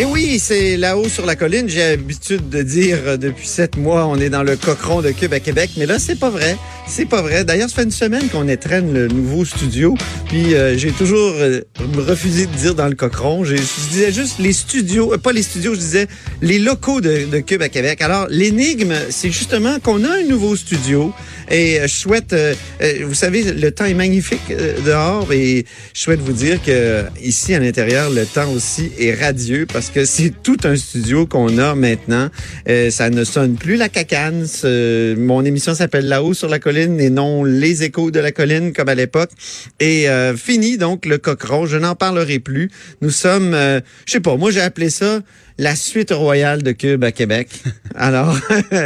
Et oui, c'est là-haut sur la colline. J'ai l'habitude de dire euh, depuis sept mois, on est dans le cochon de Cube à Québec. Mais là, c'est pas vrai. C'est pas vrai. D'ailleurs, ça fait une semaine qu'on étraîne le nouveau studio. Puis euh, j'ai toujours euh, refusé de dire dans le cochon. Je disais juste les studios, pas les studios, je disais les locaux de, de Cube à Québec. Alors, l'énigme, c'est justement qu'on a un nouveau studio. Et je souhaite, vous savez, le temps est magnifique dehors et je souhaite vous dire que ici à l'intérieur, le temps aussi est radieux parce que c'est tout un studio qu'on a maintenant. Euh, ça ne sonne plus la cacane. mon émission s'appelle Là-haut sur la colline et non Les échos de la colline comme à l'époque. Et euh, fini donc le cochon. Je n'en parlerai plus. Nous sommes, euh, je sais pas, moi j'ai appelé ça la suite royale de Cube à Québec. Alors,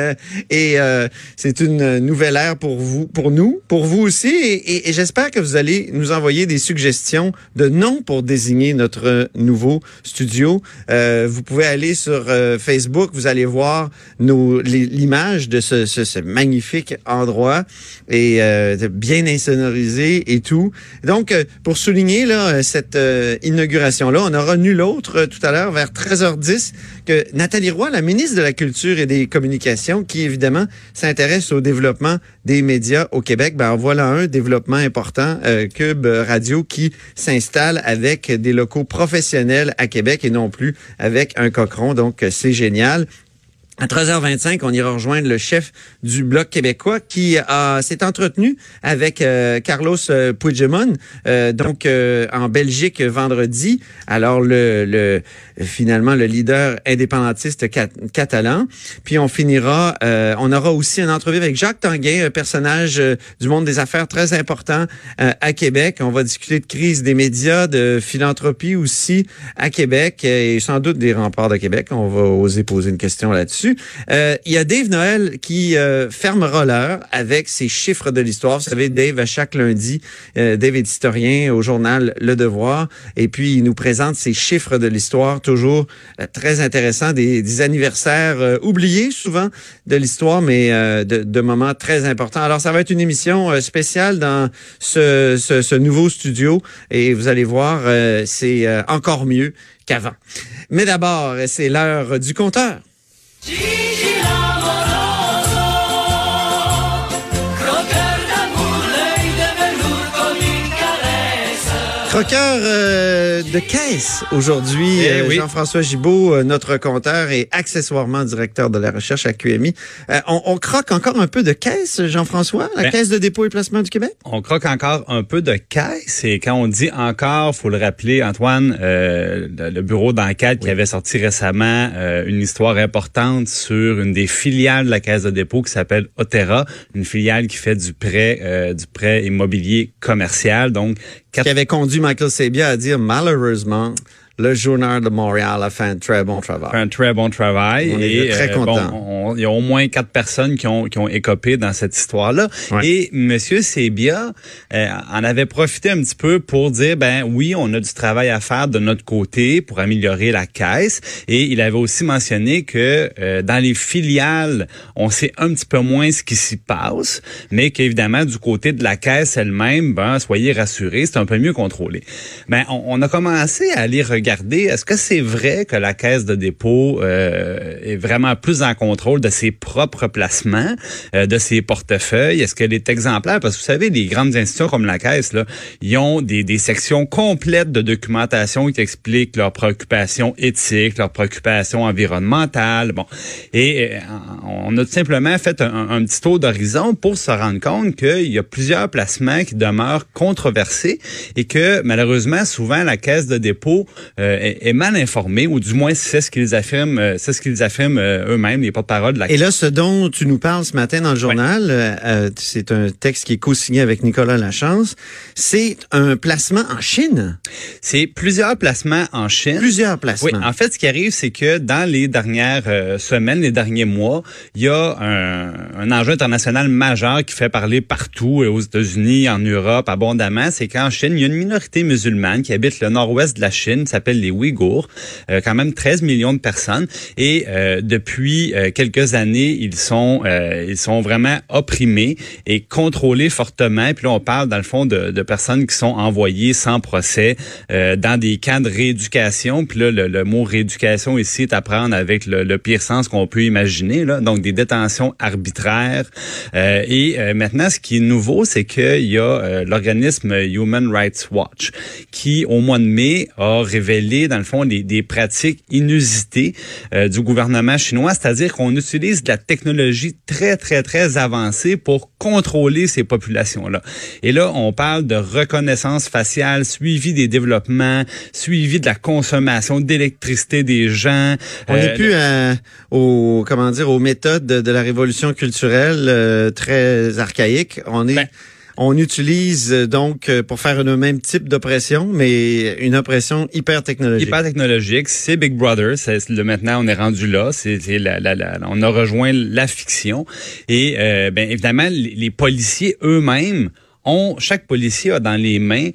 et euh, c'est une nouvelle ère pour vous, pour nous, pour vous aussi, et, et, j'espère que vous allez nous envoyer des suggestions de noms pour désigner notre nouveau studio. Euh, vous pouvez aller sur euh, Facebook, vous allez voir nos l'image de ce, ce, ce, magnifique endroit et euh, bien insonorisé et tout. Donc, euh, pour souligner là cette inauguration là, on aura nul autre tout à l'heure vers 13h10 que Nathalie Roy, la ministre de la Culture et des Communications, qui évidemment s'intéresse au développement des médias au Québec, ben voilà un développement important, euh, Cube Radio, qui s'installe avec des locaux professionnels à Québec et non plus avec un cochon. Donc, c'est génial. À 13h25, on ira rejoindre le chef du Bloc québécois qui s'est entretenu avec euh, Carlos euh, Puigdemont, euh, donc en Belgique vendredi. Alors le, le finalement le leader indépendantiste catalan. Puis on finira, on aura aussi une entrevue avec Jacques Tanguay, un personnage du monde des affaires très important à Québec. On va discuter de crise des médias, de philanthropie aussi à Québec et sans doute des remparts de Québec. On va oser poser une question là-dessus. Euh, il y a Dave Noël qui euh, fermera l'heure avec ses chiffres de l'histoire. Vous savez, Dave, à chaque lundi, euh, Dave est historien au journal Le Devoir, et puis il nous présente ses chiffres de l'histoire, toujours très intéressant, des, anniversaires oubliés souvent de l'histoire, mais de, moments très importants. Alors, ça va être une émission spéciale dans ce, nouveau studio, et vous allez voir, c'est encore mieux qu'avant. Mais d'abord, c'est l'heure du compteur. Jesus. Croqueur euh, de caisse aujourd'hui, eh euh, Jean-François Gibault, euh, notre compteur et accessoirement directeur de la recherche à QMI. On, on, croque encore un peu de caisse, Jean-François, la ben, Caisse de dépôt et placement du Québec? On croque encore un peu de caisse et quand on dit encore, faut le rappeler, Antoine, le, le, bureau d'enquête qui avait sorti récemment une histoire importante sur une des filiales de la Caisse de dépôt qui s'appelle Otera, une filiale qui fait du prêt, du prêt immobilier commercial, donc qui avait conduit Michael Sabia à dire malheureusement le journal de Montréal a fait un très bon travail. un très bon travail. On est très euh, content. il y a au moins quatre personnes qui ont, qui ont écopé dans cette histoire-là. Et Monsieur Sebia euh, en avait profité un petit peu pour dire, ben oui, on a du travail à faire de notre côté pour améliorer la caisse. Et il avait aussi mentionné que euh, dans les filiales, on sait un petit peu moins ce qui s'y passe, mais qu'évidemment, du côté de la caisse elle-même, ben, soyez rassurés, c'est un peu mieux contrôlé. Ben, on, on a commencé à aller regarder est-ce que c'est vrai que la caisse de dépôt euh, est vraiment plus en contrôle de ses propres placements, euh, de ses portefeuilles? Est-ce qu'elle est exemplaire? Parce que vous savez, les grandes institutions comme la caisse, là, ils ont des, des sections complètes de documentation qui expliquent leurs préoccupations éthiques, leurs préoccupations environnementales. Bon, et euh, on a tout simplement fait un, un petit tour d'horizon pour se rendre compte qu'il y a plusieurs placements qui demeurent controversés et que malheureusement, souvent, la caisse de dépôt est, est mal informé, ou du moins c'est ce qu'ils affirment, euh, c'est ce qu'ils affirment euh, eux-mêmes, les porte-parole de la Et là, ce dont tu nous parles ce matin dans le journal, euh, euh, c'est un texte qui est co-signé avec Nicolas Lachance. C'est un placement en Chine. C'est plusieurs placements en Chine. Plusieurs placements. Oui, en fait, ce qui arrive, c'est que dans les dernières euh, semaines, les derniers mois, il y a un, un enjeu international majeur qui fait parler partout, euh, aux États-Unis, en Europe, abondamment. C'est qu'en Chine, il y a une minorité musulmane qui habite le nord-ouest de la Chine, qui s'appelle les Ouïghours, euh, quand même 13 millions de personnes. Et euh, depuis euh, quelques années, ils sont euh, ils sont vraiment opprimés et contrôlés fortement. Puis là, on parle dans le fond de, de personnes qui sont envoyées sans procès euh, dans des camps de rééducation. Puis là, le, le mot rééducation ici est à prendre avec le, le pire sens qu'on peut imaginer. Là. Donc, des détentions arbitraires. Et maintenant, ce qui est nouveau, c'est qu'il y a l'organisme Human Rights Watch qui, au mois de mai, a révélé, dans le fond, des, des pratiques inusitées euh, du gouvernement chinois, c'est-à-dire qu'on utilise de la technologie très, très, très avancée pour contrôler ces populations-là. Et là, on parle de reconnaissance faciale, suivi des développements, suivi de la consommation d'électricité des gens. On Euh, n'est plus à- aux comment dire aux méthodes de, de la révolution culturelle euh, très archaïques. On est Ben. On utilise euh, donc euh, pour faire le même type d'oppression, mais une oppression hyper technologique. hyper technologique, c'est Big Brother. C'est le maintenant on est rendu là. C'est la, la, la- on a rejoint la fiction et euh, ben évidemment les, les policiers eux-mêmes ont chaque policier a dans les mains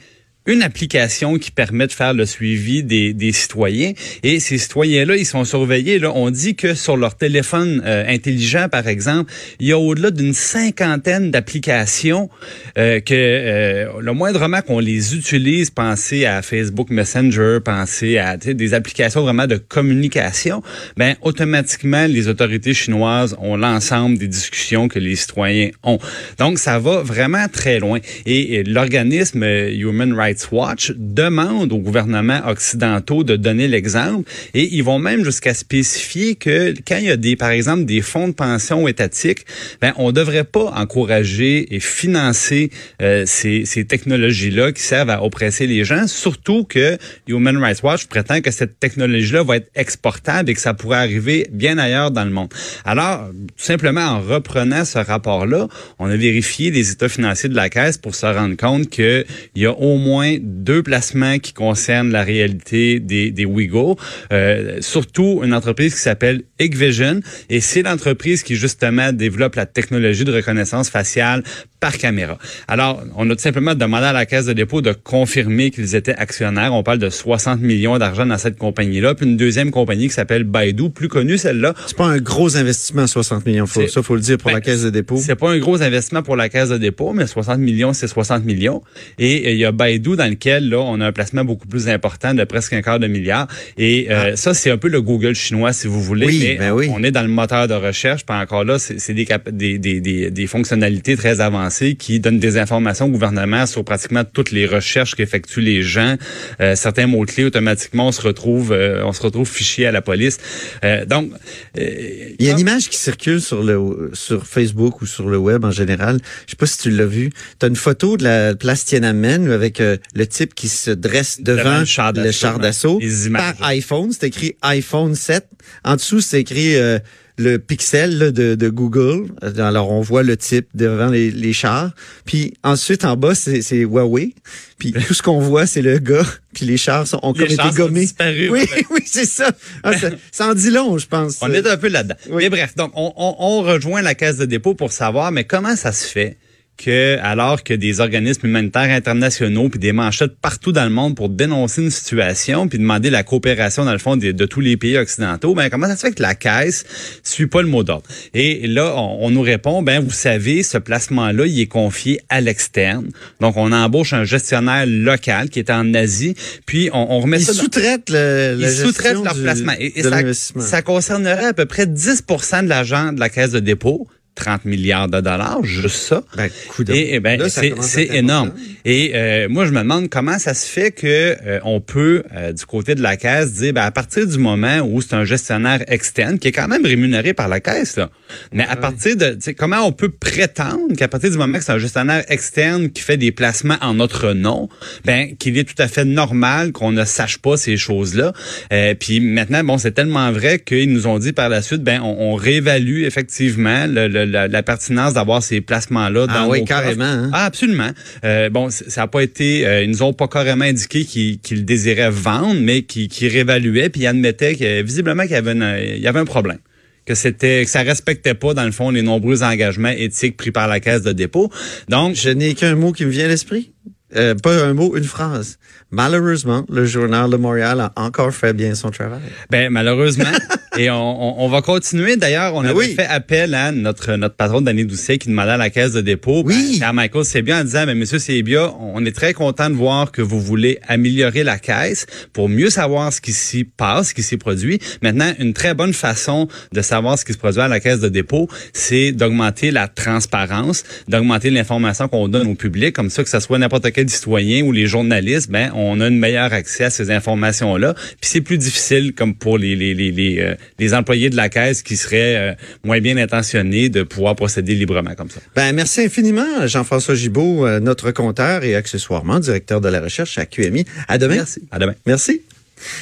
une application qui permet de faire le suivi des, des citoyens. Et ces citoyens-là, ils sont surveillés. Là, on dit que sur leur téléphone euh, intelligent, par exemple, il y a au-delà d'une cinquantaine d'applications euh, que euh, le moindrement qu'on les utilise, pensez à Facebook Messenger, pensez à des applications vraiment de communication, ben automatiquement les autorités chinoises ont l'ensemble des discussions que les citoyens ont. Donc ça va vraiment très loin. Et, et l'organisme euh, Human Rights Watch demande aux gouvernements occidentaux de donner l'exemple et ils vont même jusqu'à spécifier que quand il y a des, par exemple, des fonds de pension étatiques, ben on devrait pas encourager et financer euh, ces, ces technologies-là qui servent à oppresser les gens, surtout que Human Rights Watch prétend que cette technologie-là va être exportable et que ça pourrait arriver bien ailleurs dans le monde. Alors, tout simplement en reprenant ce rapport-là, on a vérifié les états financiers de la caisse pour se rendre compte qu'il y a au moins deux placements qui concernent la réalité des, des Ouïghours, euh, surtout une entreprise qui s'appelle Hikvision, et c'est l'entreprise qui justement développe la technologie de reconnaissance faciale par caméra. Alors, on a tout simplement demandé à la Caisse de dépôt de confirmer qu'ils étaient actionnaires. On parle de 60 millions d'argent dans cette compagnie-là. Puis une deuxième compagnie qui s'appelle Baidu, plus connue celle-là. C'est pas un gros investissement, 60 millions. Faut, ça, faut le dire pour Ben, la caisse de dépôt. C'est pas un gros investissement pour la Caisse de dépôt, mais 60 millions, c'est 60 millions. Et il y a Baidu dans lequel, là, on a un placement beaucoup plus important de presque un quart de milliard. Et euh, ça, c'est un peu le Google chinois, si vous voulez. Ah. Oui, mais ben oui. on est dans le moteur de recherche. Puis encore là, c'est des, des, des, des fonctionnalités très avancées qui donnent des informations au gouvernement sur pratiquement toutes les recherches qu'effectuent les gens. Euh, certains mots-clés, automatiquement, on se retrouve, euh, on se retrouve fichier à la police. Euh, donc, euh, Il y a une image qui circule sur le sur Facebook ou sur le web en général. Je sais pas si tu l'as vu. Tu as une photo de la place Tiananmen avec euh, le type qui se dresse devant, Devant le char d'assaut, par iPhone. C'est écrit iPhone 7. En dessous, c'est écrit euh, le pixel là, de, de Google. Alors, on voit le type devant les, les chars. Puis ensuite, en bas, c'est Huawei. Puis tout ce qu'on voit, c'est le gars. Puis les chars sont, ont Les comme chars été sont gommés. disparus, oui, oui, c'est ça. Ah, ça. Ça en dit long, je pense. On est un peu là-dedans. Oui. Mais bref, donc on, on- on rejoint la caisse de dépôt pour savoir, mais comment ça se fait que, alors que des organismes humanitaires internationaux puis des manchettes partout dans le monde pour dénoncer une situation puis demander la coopération dans le fond de, de tous les pays occidentaux, ben comment ça se fait que la caisse suit pas le mot d'ordre? Et là, on, on nous répond, ben vous savez, ce placement-là, il est confié à l'externe. Donc on embauche un gestionnaire local qui est en Asie, puis on, on remet Ils sous-traitent le, la ils sous-traitent leur du- placement. Et, ça, ça concernerait à peu près 10% de l'argent de la caisse de dépôt. 30 milliards de dollars, juste ça. Ben. Et, et ben, Là, ça c'est énorme. important. Et euh, moi, je me demande comment ça se fait que euh, on peut, euh, du côté de la caisse, dire ben, à partir du moment où c'est un gestionnaire externe qui est quand même rémunéré par la caisse, là, mais à partir de, comment on peut prétendre qu'à partir du moment que c'est un gestionnaire externe qui fait des placements en notre nom, ben qu'il est tout à fait normal qu'on ne sache pas ces choses-là? Euh, puis maintenant, bon, c'est tellement vrai qu'ils nous ont dit par la suite, ben on, on réévalue effectivement le- le- la, la pertinence d'avoir ces placements-là dans Ah oui, nos carrément, hein? Ah, absolument. Euh, bon, ça n'a pas été, euh, ils nous ont pas carrément indiqué qu'ils désiraient vendre, mais qu'ils réévaluaient puis ils admettaient que visiblement qu'il y avait, une- il y avait un problème que c'était que ça respectait pas dans le fond les nombreux engagements éthiques pris par la caisse de dépôt. Donc Je n'ai qu'un mot qui me vient à l'esprit. Euh, pas un mot, une phrase. Malheureusement, le journal de Montréal a encore fait bien son travail. Ben malheureusement, et on, on- on va continuer. D'ailleurs, on Ben avait oui. fait appel à notre notre patron Danny Doucet qui demandait à la caisse de dépôt, Oui. ben, à Michael Sebia en disant, ben Monsieur Sebia, on est très content de voir que vous voulez améliorer la caisse pour mieux savoir ce qui s'y passe, ce qui s'y produit. Maintenant, une très bonne façon de savoir ce qui se produit à la caisse de dépôt, c'est d'augmenter la transparence, d'augmenter l'information qu'on donne au public, comme ça que ce soit n'importe quel citoyen ou les journalistes, ben on a un meilleur accès à ces informations-là. Puis c'est plus difficile, comme pour les les les les, euh, les employés de la caisse qui seraient euh, moins bien intentionnés, de pouvoir procéder librement comme ça. Ben, merci infiniment, Jean-François Gibault, euh, notre compteur et accessoirement directeur de la recherche à QMI. À demain. Merci. À demain. Merci.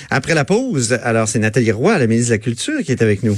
Après la pause, alors c'est Nathalie Roy, la ministre de la Culture, qui est avec nous.